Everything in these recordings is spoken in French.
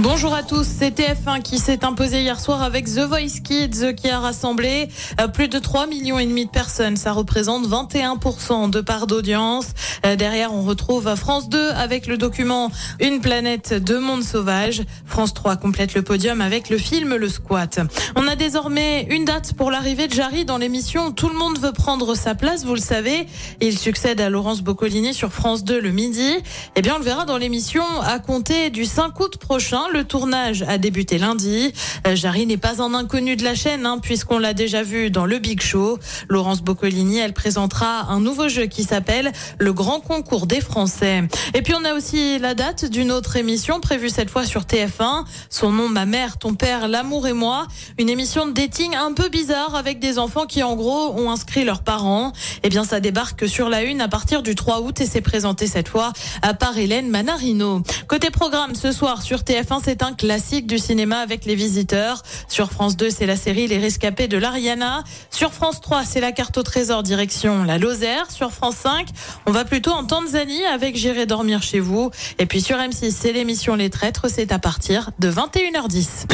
Bonjour à tous, c'est TF1 qui s'est imposé hier soir avec The Voice Kids qui a rassemblé euh, plus de 3 millions et demi de personnes. Ça représente 21% de part d'audience. Euh, Derrière, on retrouve France 2 avec le document Une planète de monde sauvage. France 3 complète le podium avec le film Le Squat. On a désormais une date pour l'arrivée de Jarry dans l'émission Tout le monde veut prendre sa place, vous le savez. Il succède à Laurence Boccolini sur France 2 le midi. Eh bien, on le verra dans l'émission à compter du 5 août prochain. Le tournage a débuté lundi. Euh, Jarry n'est pas un inconnu de la chaîne, hein, puisqu'on l'a déjà vu dans le Big Show. Laurence Boccolini, elle présentera un nouveau jeu qui s'appelle le Grand Concours des Français. Et puis on a aussi la date d'une autre émission prévue cette fois sur TF1. Son nom, Ma mère, ton père, l'amour et moi. Une émission de dating un peu bizarre avec des enfants qui en gros ont inscrit leurs parents. Eh bien ça débarque sur la une à partir du 3 août et c'est présenté cette fois par Hélène Manarino. Côté programme ce soir sur TF1, c'est un classique du cinéma avec les visiteurs. Sur France 2, c'est la série Les Rescapés de l'Ariana. Sur France 3, c'est la carte au trésor direction la Lozère. Sur France 5, on va plutôt en Tanzanie avec J'irai dormir chez vous. Et puis sur M6, c'est l'émission Les Traîtres. C'est à partir de 21h10.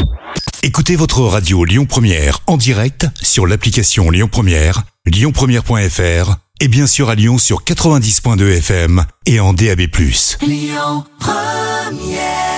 Écoutez votre radio Lyon Première en direct sur l'application Lyon Première, lyonpremière.fr et bien sûr à Lyon sur 90.2 FM et en DAB+. Lyon Première